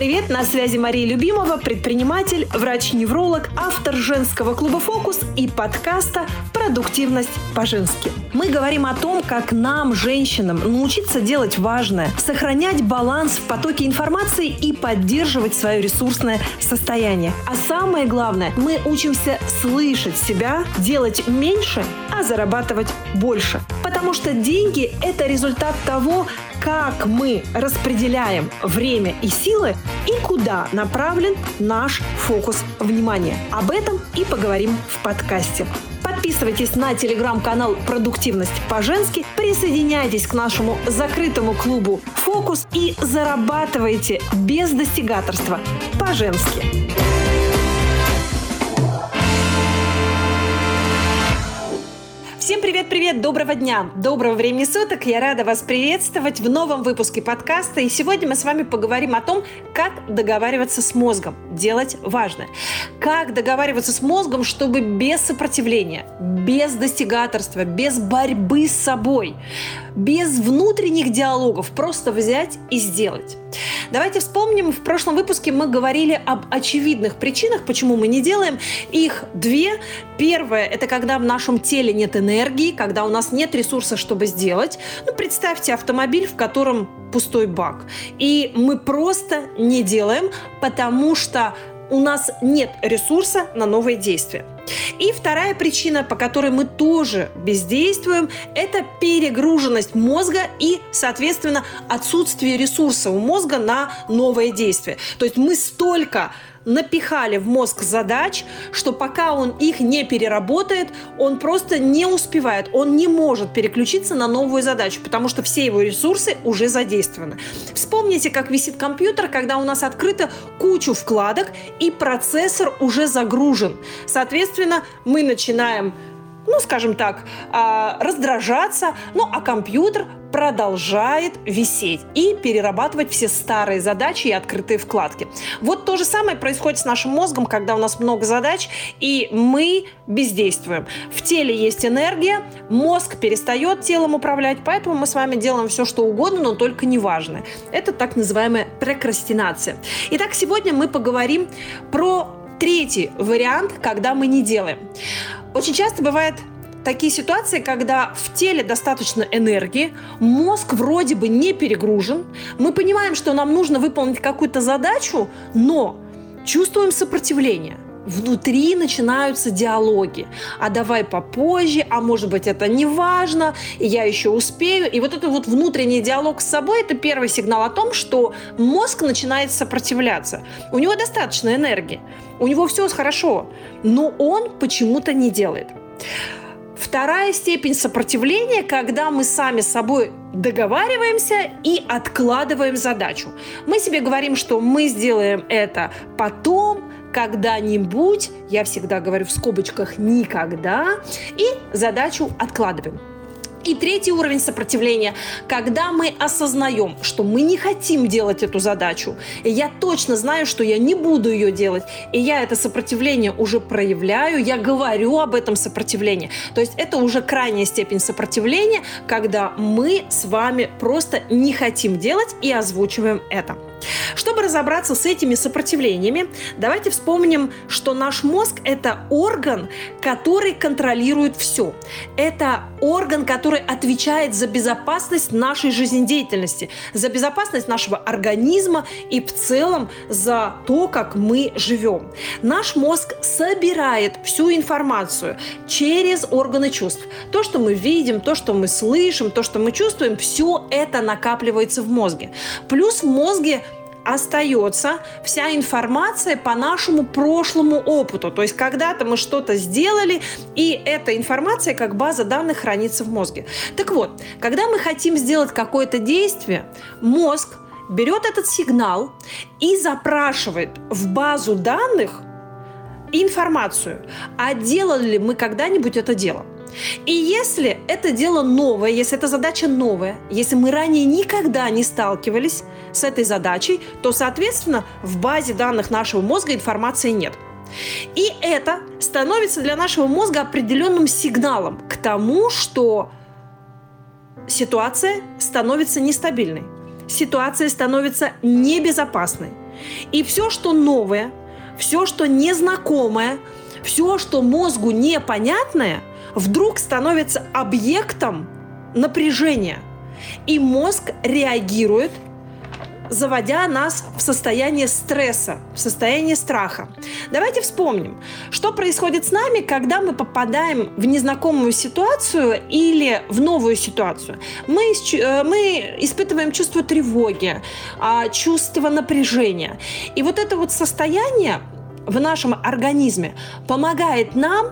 привет! На связи Мария Любимова, предприниматель, врач-невролог, автор женского клуба «Фокус» и подкаста «Продуктивность по-женски». Мы говорим о том, как нам, женщинам, научиться делать важное, сохранять баланс в потоке информации и поддерживать свое ресурсное состояние. А самое главное, мы учимся слышать себя, делать меньше, зарабатывать больше. Потому что деньги – это результат того, как мы распределяем время и силы и куда направлен наш фокус внимания. Об этом и поговорим в подкасте. Подписывайтесь на телеграм-канал «Продуктивность по-женски», присоединяйтесь к нашему закрытому клубу «Фокус» и зарабатывайте без достигаторства по-женски. Всем привет-привет, доброго дня, доброго времени суток. Я рада вас приветствовать в новом выпуске подкаста. И сегодня мы с вами поговорим о том, как договариваться с мозгом, делать важное. Как договариваться с мозгом, чтобы без сопротивления, без достигаторства, без борьбы с собой, без внутренних диалогов просто взять и сделать. Давайте вспомним, в прошлом выпуске мы говорили об очевидных причинах, почему мы не делаем. Их две. Первое – это когда в нашем теле нет энергии, когда у нас нет ресурса, чтобы сделать. Ну, представьте автомобиль, в котором пустой бак. И мы просто не делаем, потому что у нас нет ресурса на новые действия. И вторая причина, по которой мы тоже бездействуем, это перегруженность мозга и, соответственно, отсутствие ресурса у мозга на новое действие. То есть мы столько напихали в мозг задач, что пока он их не переработает, он просто не успевает, он не может переключиться на новую задачу, потому что все его ресурсы уже задействованы. Вспомните, как висит компьютер, когда у нас открыто кучу вкладок и процессор уже загружен. Соответственно, мы начинаем ну, скажем так, а, раздражаться, ну, а компьютер продолжает висеть и перерабатывать все старые задачи и открытые вкладки. Вот то же самое происходит с нашим мозгом, когда у нас много задач, и мы бездействуем. В теле есть энергия, мозг перестает телом управлять, поэтому мы с вами делаем все, что угодно, но только неважное. Это так называемая прокрастинация. Итак, сегодня мы поговорим про третий вариант, когда мы не делаем. Очень часто бывает такие ситуации, когда в теле достаточно энергии, мозг вроде бы не перегружен, мы понимаем, что нам нужно выполнить какую-то задачу, но чувствуем сопротивление – внутри начинаются диалоги. А давай попозже, а может быть это не важно, я еще успею. И вот этот вот внутренний диалог с собой – это первый сигнал о том, что мозг начинает сопротивляться. У него достаточно энергии, у него все хорошо, но он почему-то не делает. Вторая степень сопротивления, когда мы сами с собой договариваемся и откладываем задачу. Мы себе говорим, что мы сделаем это потом, когда-нибудь, я всегда говорю в скобочках никогда, и задачу откладываем. И третий уровень сопротивления, когда мы осознаем, что мы не хотим делать эту задачу, и я точно знаю, что я не буду ее делать, и я это сопротивление уже проявляю, я говорю об этом сопротивлении. То есть это уже крайняя степень сопротивления, когда мы с вами просто не хотим делать и озвучиваем это. Чтобы разобраться с этими сопротивлениями, давайте вспомним, что наш мозг – это орган, который контролирует все. Это орган, который отвечает за безопасность нашей жизнедеятельности, за безопасность нашего организма и в целом за то, как мы живем. Наш мозг собирает всю информацию через органы чувств. То, что мы видим, то, что мы слышим, то, что мы чувствуем, все это накапливается в мозге. Плюс в мозге остается вся информация по нашему прошлому опыту. То есть когда-то мы что-то сделали, и эта информация как база данных хранится в мозге. Так вот, когда мы хотим сделать какое-то действие, мозг берет этот сигнал и запрашивает в базу данных информацию, а делали ли мы когда-нибудь это дело. И если это дело новое, если эта задача новая, если мы ранее никогда не сталкивались с этой задачей, то, соответственно, в базе данных нашего мозга информации нет. И это становится для нашего мозга определенным сигналом к тому, что ситуация становится нестабильной, ситуация становится небезопасной. И все, что новое, все, что незнакомое, все, что мозгу непонятное, вдруг становится объектом напряжения. И мозг реагирует заводя нас в состояние стресса, в состояние страха. Давайте вспомним, что происходит с нами, когда мы попадаем в незнакомую ситуацию или в новую ситуацию. Мы, э, мы испытываем чувство тревоги, а, чувство напряжения. И вот это вот состояние в нашем организме помогает нам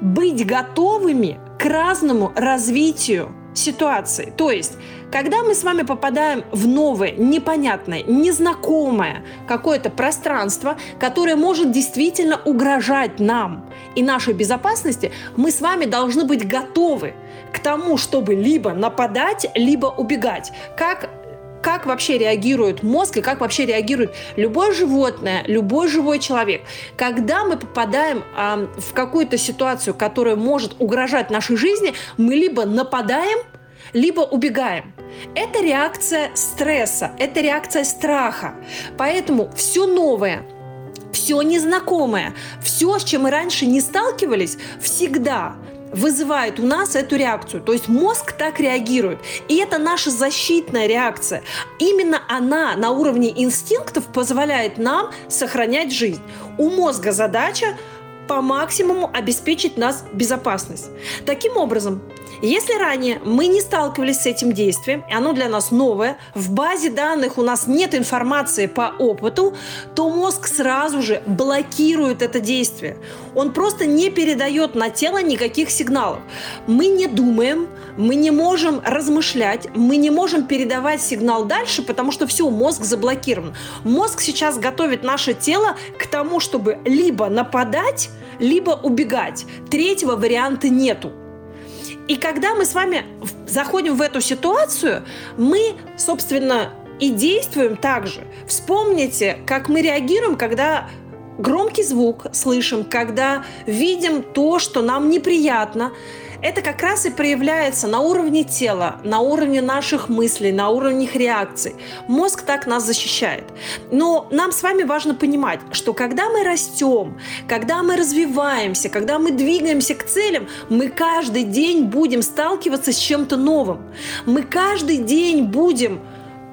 быть готовыми к разному развитию ситуации. То есть когда мы с вами попадаем в новое, непонятное, незнакомое какое-то пространство, которое может действительно угрожать нам и нашей безопасности, мы с вами должны быть готовы к тому, чтобы либо нападать, либо убегать. Как как вообще реагирует мозг и как вообще реагирует любое животное, любой живой человек. Когда мы попадаем э, в какую-то ситуацию, которая может угрожать нашей жизни, мы либо нападаем, либо убегаем. Это реакция стресса, это реакция страха. Поэтому все новое, все незнакомое, все, с чем мы раньше не сталкивались, всегда вызывает у нас эту реакцию. То есть мозг так реагирует. И это наша защитная реакция. Именно она на уровне инстинктов позволяет нам сохранять жизнь. У мозга задача по максимуму обеспечить нас безопасность. Таким образом, если ранее мы не сталкивались с этим действием, и оно для нас новое, в базе данных у нас нет информации по опыту, то мозг сразу же блокирует это действие. Он просто не передает на тело никаких сигналов. Мы не думаем, мы не можем размышлять, мы не можем передавать сигнал дальше, потому что все, мозг заблокирован. Мозг сейчас готовит наше тело к тому, чтобы либо нападать, либо убегать. Третьего варианта нету. И когда мы с вами заходим в эту ситуацию, мы, собственно, и действуем так же. Вспомните, как мы реагируем, когда громкий звук слышим, когда видим то, что нам неприятно, это как раз и проявляется на уровне тела, на уровне наших мыслей, на уровне их реакций. Мозг так нас защищает. Но нам с вами важно понимать, что когда мы растем, когда мы развиваемся, когда мы двигаемся к целям, мы каждый день будем сталкиваться с чем-то новым. Мы каждый день будем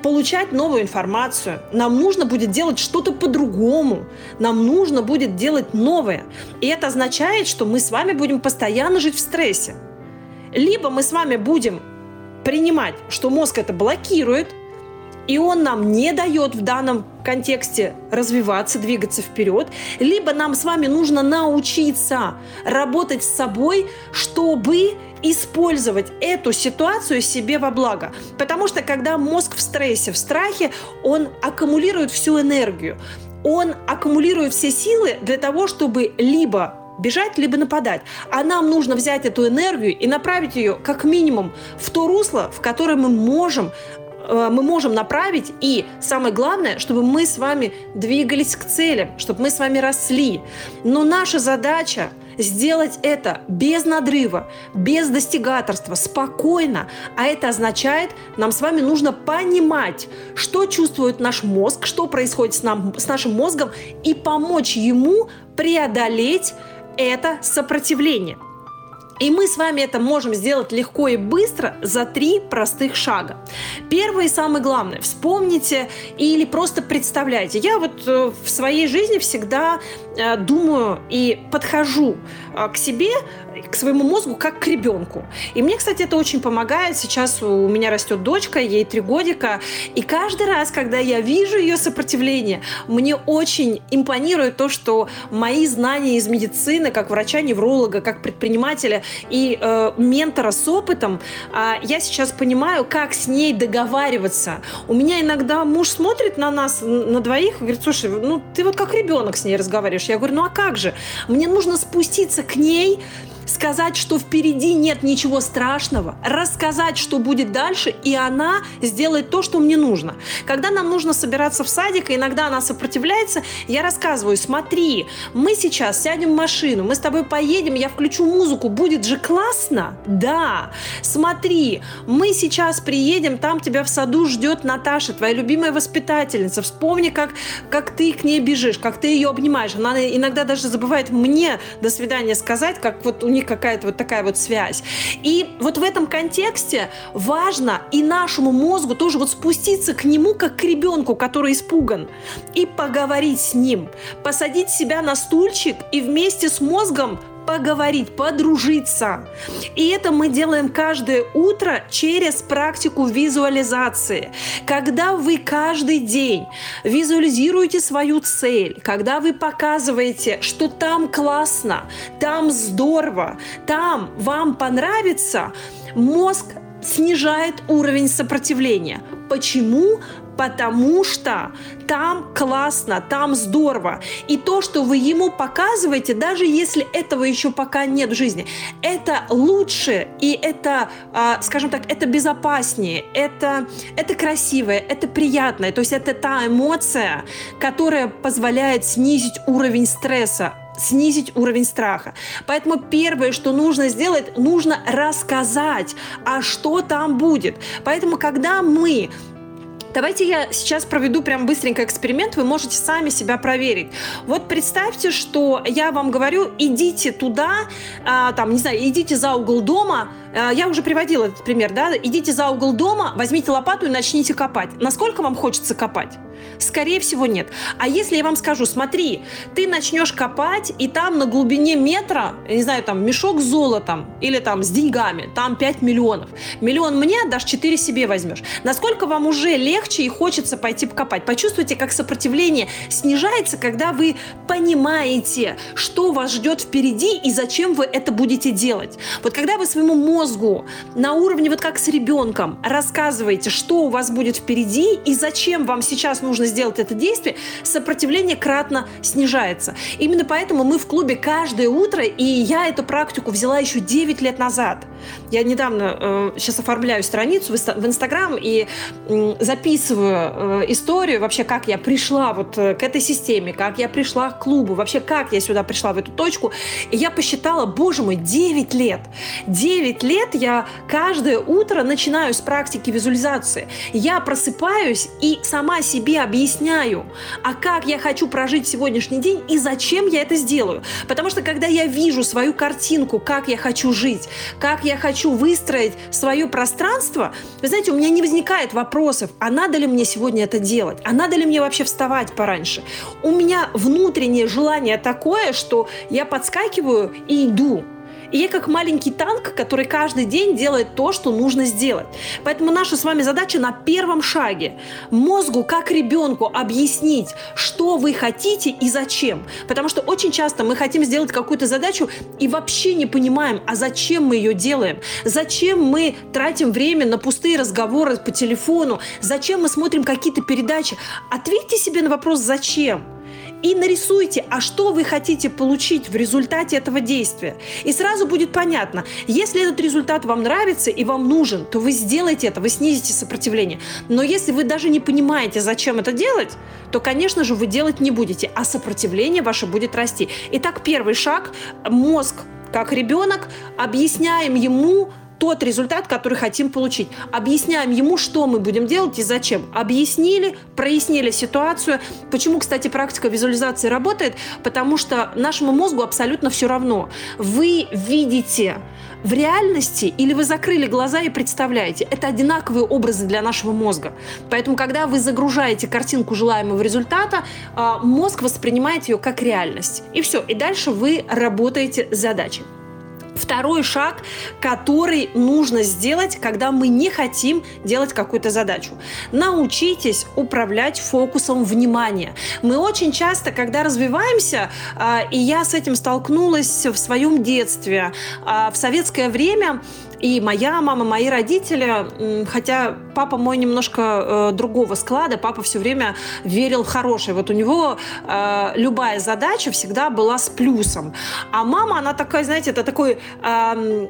получать новую информацию. Нам нужно будет делать что-то по-другому. Нам нужно будет делать новое. И это означает, что мы с вами будем постоянно жить в стрессе. Либо мы с вами будем принимать, что мозг это блокирует, и он нам не дает в данном контексте развиваться, двигаться вперед, либо нам с вами нужно научиться работать с собой, чтобы использовать эту ситуацию себе во благо. Потому что когда мозг в стрессе, в страхе, он аккумулирует всю энергию. Он аккумулирует все силы для того, чтобы либо бежать, либо нападать. А нам нужно взять эту энергию и направить ее как минимум в то русло, в которое мы можем мы можем направить, и самое главное, чтобы мы с вами двигались к целям, чтобы мы с вами росли. Но наша задача сделать это без надрыва, без достигаторства, спокойно. А это означает, нам с вами нужно понимать, что чувствует наш мозг, что происходит с, нам, с нашим мозгом, и помочь ему преодолеть это сопротивление. И мы с вами это можем сделать легко и быстро за три простых шага. Первое и самое главное, вспомните или просто представляйте. Я вот э, в своей жизни всегда э, думаю и подхожу э, к себе к своему мозгу как к ребенку. И мне, кстати, это очень помогает. Сейчас у меня растет дочка, ей три годика, и каждый раз, когда я вижу ее сопротивление, мне очень импонирует то, что мои знания из медицины, как врача-невролога, как предпринимателя и э, ментора с опытом, э, я сейчас понимаю, как с ней договариваться. У меня иногда муж смотрит на нас, на двоих, и говорит, слушай, ну ты вот как ребенок с ней разговариваешь. Я говорю, ну а как же? Мне нужно спуститься к ней, сказать, что впереди нет ничего страшного, рассказать, что будет дальше, и она сделает то, что мне нужно. Когда нам нужно собираться в садик, и иногда она сопротивляется, я рассказываю, смотри, мы сейчас сядем в машину, мы с тобой поедем, я включу музыку, будет же классно? Да. Смотри, мы сейчас приедем, там тебя в саду ждет Наташа, твоя любимая воспитательница. Вспомни, как, как ты к ней бежишь, как ты ее обнимаешь. Она иногда даже забывает мне до свидания сказать, как вот у них какая-то вот такая вот связь. И вот в этом контексте важно и нашему мозгу тоже вот спуститься к нему, как к ребенку, который испуган, и поговорить с ним, посадить себя на стульчик и вместе с мозгом поговорить, подружиться. И это мы делаем каждое утро через практику визуализации. Когда вы каждый день визуализируете свою цель, когда вы показываете, что там классно, там здорово, там вам понравится, мозг снижает уровень сопротивления. Почему? Потому что там классно, там здорово. И то, что вы ему показываете, даже если этого еще пока нет в жизни, это лучше и это, а, скажем так, это безопаснее, это, это красивое, это приятное. То есть это та эмоция, которая позволяет снизить уровень стресса, снизить уровень страха. Поэтому первое, что нужно сделать, нужно рассказать, а что там будет. Поэтому, когда мы Давайте я сейчас проведу прям быстренько эксперимент, вы можете сами себя проверить. Вот представьте, что я вам говорю, идите туда, а, там, не знаю, идите за угол дома, а, я уже приводила этот пример, да, идите за угол дома, возьмите лопату и начните копать. Насколько вам хочется копать? Скорее всего, нет. А если я вам скажу, смотри, ты начнешь копать, и там на глубине метра, я не знаю, там мешок с золотом или там с деньгами, там 5 миллионов. Миллион мне, дашь 4 себе возьмешь. Насколько вам уже легче и хочется пойти покопать? Почувствуйте, как сопротивление снижается, когда вы понимаете, что вас ждет впереди и зачем вы это будете делать. Вот когда вы своему мозгу на уровне, вот как с ребенком, рассказываете, что у вас будет впереди и зачем вам сейчас нужно сделать это действие, сопротивление кратно снижается. Именно поэтому мы в клубе каждое утро, и я эту практику взяла еще 9 лет назад. Я недавно э, сейчас оформляю страницу в Инстаграм и э, записываю э, историю вообще, как я пришла вот э, к этой системе, как я пришла к клубу, вообще как я сюда пришла в эту точку. И я посчитала, боже мой, 9 лет. 9 лет я каждое утро начинаю с практики визуализации. Я просыпаюсь и сама себе объясняю, а как я хочу прожить сегодняшний день и зачем я это сделаю. Потому что когда я вижу свою картинку, как я хочу жить, как я хочу выстроить свое пространство, вы знаете, у меня не возникает вопросов, а надо ли мне сегодня это делать, а надо ли мне вообще вставать пораньше. У меня внутреннее желание такое, что я подскакиваю и иду. И я как маленький танк, который каждый день делает то, что нужно сделать. Поэтому наша с вами задача на первом шаге мозгу, как ребенку, объяснить, что вы хотите и зачем. Потому что очень часто мы хотим сделать какую-то задачу и вообще не понимаем, а зачем мы ее делаем. Зачем мы тратим время на пустые разговоры по телефону. Зачем мы смотрим какие-то передачи. Ответьте себе на вопрос «Зачем?». И нарисуйте, а что вы хотите получить в результате этого действия. И сразу будет понятно, если этот результат вам нравится и вам нужен, то вы сделаете это, вы снизите сопротивление. Но если вы даже не понимаете, зачем это делать, то, конечно же, вы делать не будете, а сопротивление ваше будет расти. Итак, первый шаг – мозг как ребенок, объясняем ему, тот результат, который хотим получить. Объясняем ему, что мы будем делать и зачем. Объяснили, прояснили ситуацию. Почему, кстати, практика визуализации работает? Потому что нашему мозгу абсолютно все равно. Вы видите в реальности или вы закрыли глаза и представляете. Это одинаковые образы для нашего мозга. Поэтому, когда вы загружаете картинку желаемого результата, а, мозг воспринимает ее как реальность. И все. И дальше вы работаете с задачей. Второй шаг, который нужно сделать, когда мы не хотим делать какую-то задачу. Научитесь управлять фокусом внимания. Мы очень часто, когда развиваемся, а, и я с этим столкнулась в своем детстве, а, в советское время И моя мама, мои родители, хотя папа мой немножко э, другого склада, папа все время верил в хорошее. Вот у него э, любая задача всегда была с плюсом. А мама, она такая, знаете, это такой э,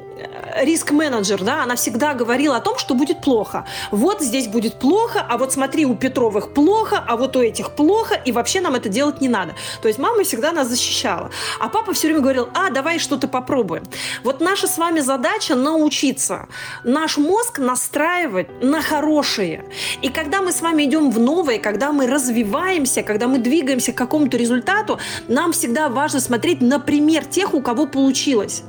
риск-менеджер, да, она всегда говорила о том, что будет плохо. Вот здесь будет плохо, а вот смотри, у Петровых плохо, а вот у этих плохо, и вообще нам это делать не надо. То есть мама всегда нас защищала. А папа все время говорил, а, давай что-то попробуем. Вот наша с вами задача научиться наш мозг настраивать на хорошее. И когда мы с вами идем в новое, когда мы развиваемся, когда мы двигаемся к какому-то результату, нам всегда важно смотреть на пример тех, у кого получилось.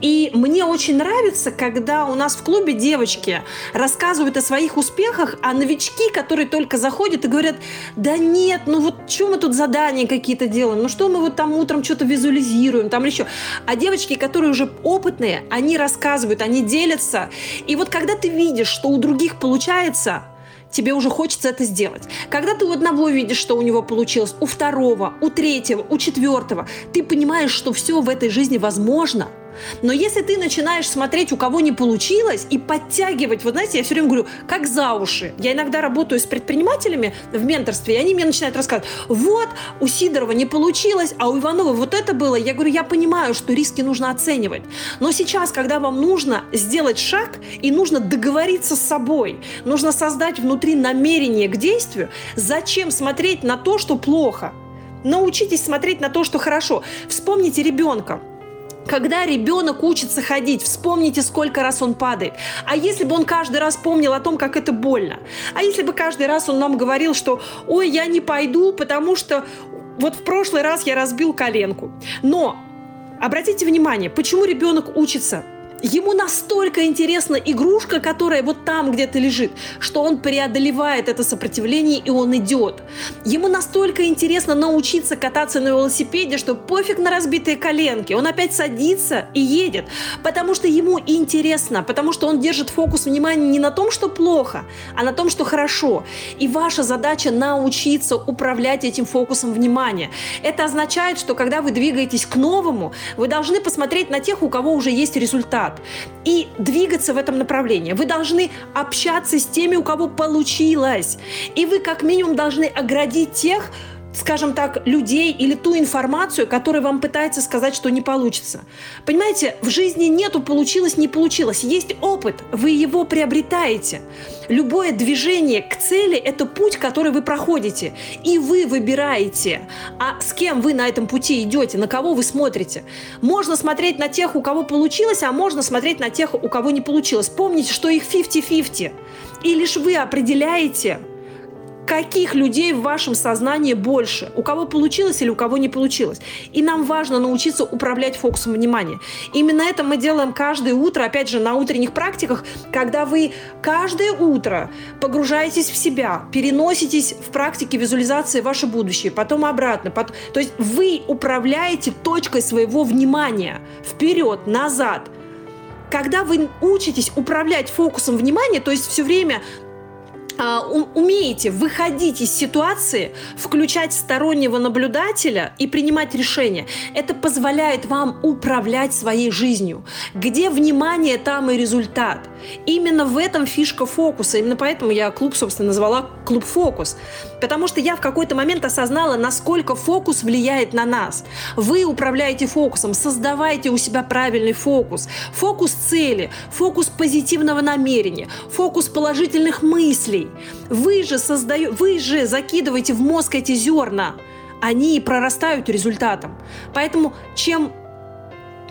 И мне очень нравится, когда у нас в клубе девочки рассказывают о своих успехах, а новички, которые только заходят и говорят, да нет, ну вот что мы тут задания какие-то делаем, ну что мы вот там утром что-то визуализируем, там еще. А девочки, которые уже опытные, они рассказывают, они делятся. И вот когда ты видишь, что у других получается, тебе уже хочется это сделать. Когда ты у одного видишь, что у него получилось, у второго, у третьего, у четвертого, ты понимаешь, что все в этой жизни возможно – но если ты начинаешь смотреть, у кого не получилось, и подтягивать, вот знаете, я все время говорю, как за уши. Я иногда работаю с предпринимателями в менторстве, и они мне начинают рассказывать, вот, у Сидорова не получилось, а у Иванова вот это было. Я говорю, я понимаю, что риски нужно оценивать. Но сейчас, когда вам нужно сделать шаг, и нужно договориться с собой, нужно создать внутри намерение к действию, зачем смотреть на то, что плохо? Научитесь смотреть на то, что хорошо. Вспомните ребенка. Когда ребенок учится ходить, вспомните, сколько раз он падает. А если бы он каждый раз помнил о том, как это больно? А если бы каждый раз он нам говорил, что «Ой, я не пойду, потому что вот в прошлый раз я разбил коленку». Но обратите внимание, почему ребенок учится? Ему настолько интересна игрушка, которая вот там где-то лежит, что он преодолевает это сопротивление и он идет. Ему настолько интересно научиться кататься на велосипеде, что пофиг на разбитые коленки. Он опять садится и едет, потому что ему интересно, потому что он держит фокус внимания не на том, что плохо, а на том, что хорошо. И ваша задача научиться управлять этим фокусом внимания. Это означает, что когда вы двигаетесь к новому, вы должны посмотреть на тех, у кого уже есть результат результат и двигаться в этом направлении. Вы должны общаться с теми, у кого получилось. И вы как минимум должны оградить тех, скажем так, людей или ту информацию, которая вам пытается сказать, что не получится. Понимаете, в жизни нету получилось, не получилось. Есть опыт, вы его приобретаете. Любое движение к цели – это путь, который вы проходите. И вы выбираете, а с кем вы на этом пути идете, на кого вы смотрите. Можно смотреть на тех, у кого получилось, а можно смотреть на тех, у кого не получилось. Помните, что их 50-50. И лишь вы определяете, каких людей в вашем сознании больше, у кого получилось или у кого не получилось. И нам важно научиться управлять фокусом внимания. Именно это мы делаем каждое утро, опять же, на утренних практиках, когда вы каждое утро погружаетесь в себя, переноситесь в практике визуализации ваше будущее, потом обратно. Потом... То есть вы управляете точкой своего внимания вперед, назад, когда вы учитесь управлять фокусом внимания, то есть все время умеете выходить из ситуации, включать стороннего наблюдателя и принимать решения, это позволяет вам управлять своей жизнью. Где внимание, там и результат. Именно в этом фишка фокуса. Именно поэтому я клуб, собственно, назвала клуб фокус. Потому что я в какой-то момент осознала, насколько фокус влияет на нас. Вы управляете фокусом, создавайте у себя правильный фокус. Фокус цели, фокус позитивного намерения, фокус положительных мыслей. Вы же создаете, вы же закидываете в мозг эти зерна, они прорастают результатом. Поэтому чем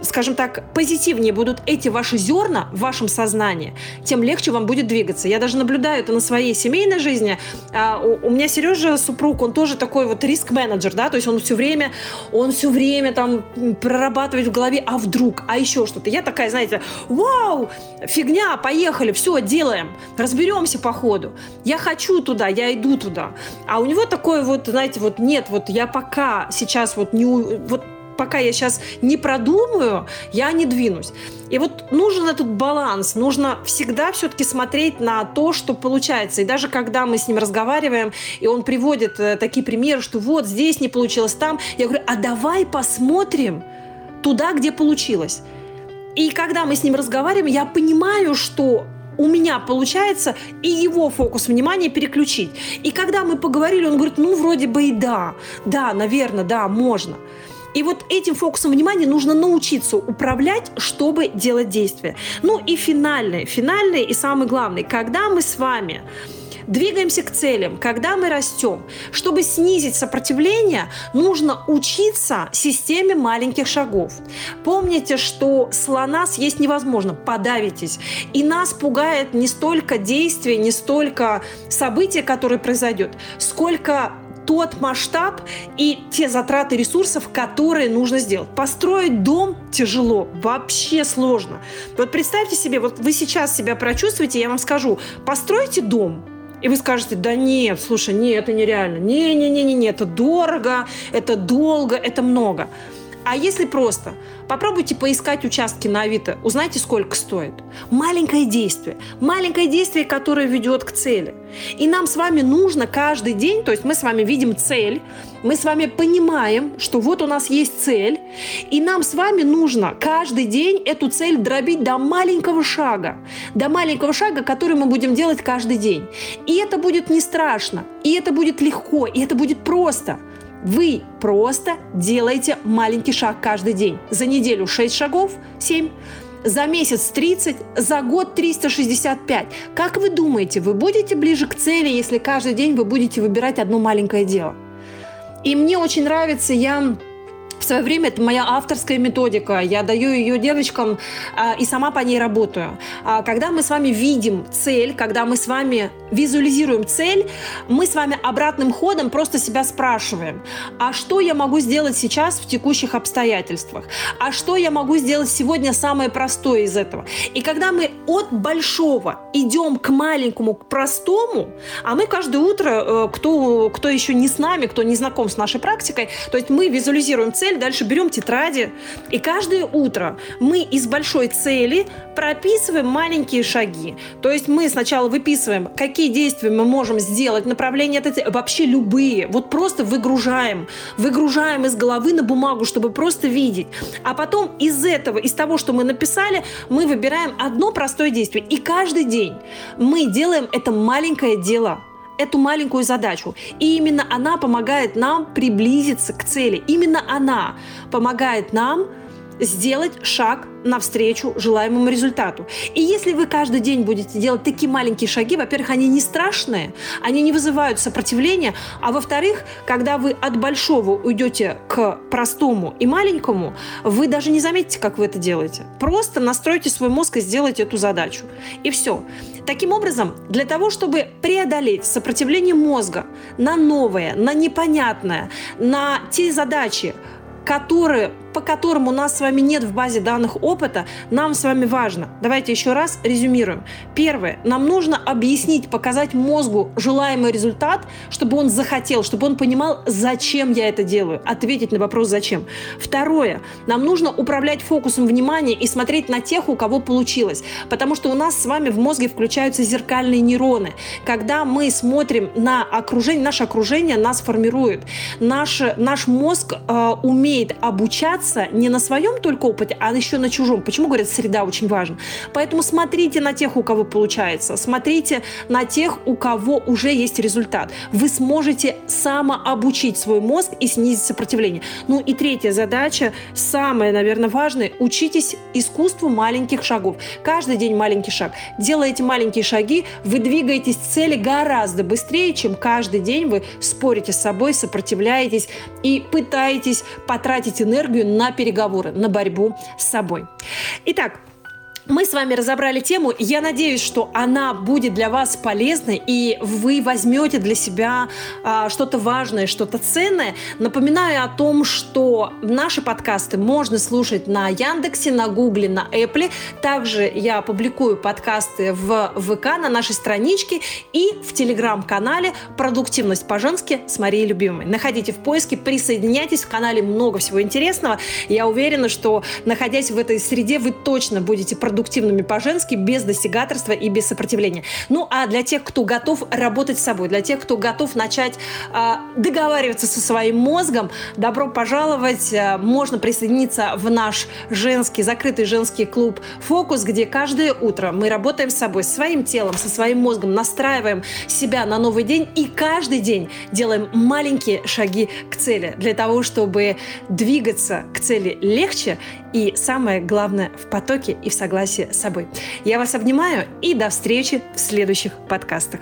скажем так, позитивнее будут эти ваши зерна в вашем сознании, тем легче вам будет двигаться. Я даже наблюдаю это на своей семейной жизни. А, у, у меня Сережа супруг, он тоже такой вот риск-менеджер, да, то есть он все время, он все время там прорабатывает в голове, а вдруг, а еще что-то. Я такая, знаете, вау, фигня, поехали, все, делаем, разберемся по ходу. Я хочу туда, я иду туда. А у него такое вот, знаете, вот нет, вот я пока сейчас вот не, вот пока я сейчас не продумаю, я не двинусь. И вот нужен этот баланс, нужно всегда все-таки смотреть на то, что получается. И даже когда мы с ним разговариваем, и он приводит э, такие примеры, что вот здесь не получилось, там, я говорю, а давай посмотрим туда, где получилось. И когда мы с ним разговариваем, я понимаю, что у меня получается и его фокус внимания переключить. И когда мы поговорили, он говорит, ну, вроде бы и да, да, наверное, да, можно. И вот этим фокусом внимания нужно научиться управлять, чтобы делать действия. Ну и финальное, финальное и самое главное, когда мы с вами двигаемся к целям, когда мы растем. Чтобы снизить сопротивление, нужно учиться системе маленьких шагов. Помните, что слона съесть невозможно, подавитесь. И нас пугает не столько действие, не столько событие, которое произойдет, сколько тот масштаб и те затраты ресурсов, которые нужно сделать. Построить дом тяжело, вообще сложно. Вот представьте себе, вот вы сейчас себя прочувствуете, я вам скажу, постройте дом, и вы скажете, да нет, слушай, нет, это нереально. Не-не-не-не, это дорого, это долго, это много. А если просто попробуйте поискать участки на Авито, узнайте, сколько стоит. Маленькое действие. Маленькое действие, которое ведет к цели. И нам с вами нужно каждый день, то есть мы с вами видим цель, мы с вами понимаем, что вот у нас есть цель, и нам с вами нужно каждый день эту цель дробить до маленького шага, до маленького шага, который мы будем делать каждый день. И это будет не страшно, и это будет легко, и это будет просто. Вы просто делаете маленький шаг каждый день. За неделю 6 шагов, 7, за месяц 30, за год 365. Как вы думаете, вы будете ближе к цели, если каждый день вы будете выбирать одно маленькое дело? И мне очень нравится, я свое время это моя авторская методика. Я даю ее девочкам а, и сама по ней работаю. А, когда мы с вами видим цель, когда мы с вами визуализируем цель, мы с вами обратным ходом просто себя спрашиваем, а что я могу сделать сейчас в текущих обстоятельствах? А что я могу сделать сегодня самое простое из этого? И когда мы от большого идем к маленькому, к простому, а мы каждое утро, э, кто, кто еще не с нами, кто не знаком с нашей практикой, то есть мы визуализируем цель, цель, дальше берем тетради, и каждое утро мы из большой цели прописываем маленькие шаги. То есть мы сначала выписываем, какие действия мы можем сделать, направление этой цели, вообще любые. Вот просто выгружаем, выгружаем из головы на бумагу, чтобы просто видеть. А потом из этого, из того, что мы написали, мы выбираем одно простое действие. И каждый день мы делаем это маленькое дело эту маленькую задачу. И именно она помогает нам приблизиться к цели. Именно она помогает нам сделать шаг навстречу желаемому результату. И если вы каждый день будете делать такие маленькие шаги, во-первых, они не страшные, они не вызывают сопротивления, а во-вторых, когда вы от большого уйдете к простому и маленькому, вы даже не заметите, как вы это делаете. Просто настройте свой мозг и сделайте эту задачу. И все. Таким образом, для того, чтобы преодолеть сопротивление мозга на новое, на непонятное, на те задачи, которые по которым у нас с вами нет в базе данных опыта, нам с вами важно. Давайте еще раз резюмируем. Первое. Нам нужно объяснить, показать мозгу желаемый результат, чтобы он захотел, чтобы он понимал, зачем я это делаю. Ответить на вопрос «зачем?». Второе. Нам нужно управлять фокусом внимания и смотреть на тех, у кого получилось. Потому что у нас с вами в мозге включаются зеркальные нейроны. Когда мы смотрим на окружение, наше окружение нас формирует. Наш, наш мозг э, умеет обучаться опираться не на своем только опыте, а еще на чужом. Почему, говорят, среда очень важна? Поэтому смотрите на тех, у кого получается. Смотрите на тех, у кого уже есть результат. Вы сможете самообучить свой мозг и снизить сопротивление. Ну и третья задача, самая, наверное, важная, учитесь искусству маленьких шагов. Каждый день маленький шаг. Делая маленькие шаги, вы двигаетесь к цели гораздо быстрее, чем каждый день вы спорите с собой, сопротивляетесь и пытаетесь потратить энергию на переговоры, на борьбу с собой. Итак, мы с вами разобрали тему. Я надеюсь, что она будет для вас полезной, и вы возьмете для себя а, что-то важное, что-то ценное. Напоминаю о том, что наши подкасты можно слушать на Яндексе, на Гугле, на Apple. Также я публикую подкасты в ВК на нашей страничке и в Телеграм-канале «Продуктивность по-женски» с Марией Любимой. Находите в поиске, присоединяйтесь. В канале много всего интересного. Я уверена, что, находясь в этой среде, вы точно будете продуктивны продуктивными по-женски, без достигаторства и без сопротивления. Ну а для тех, кто готов работать с собой, для тех, кто готов начать э, договариваться со своим мозгом, добро пожаловать. Э, можно присоединиться в наш женский, закрытый женский клуб «Фокус», где каждое утро мы работаем с собой, с своим телом, со своим мозгом, настраиваем себя на новый день и каждый день делаем маленькие шаги к цели для того, чтобы двигаться к цели легче и, самое главное, в потоке и в согласии с собой. Я вас обнимаю и до встречи в следующих подкастах.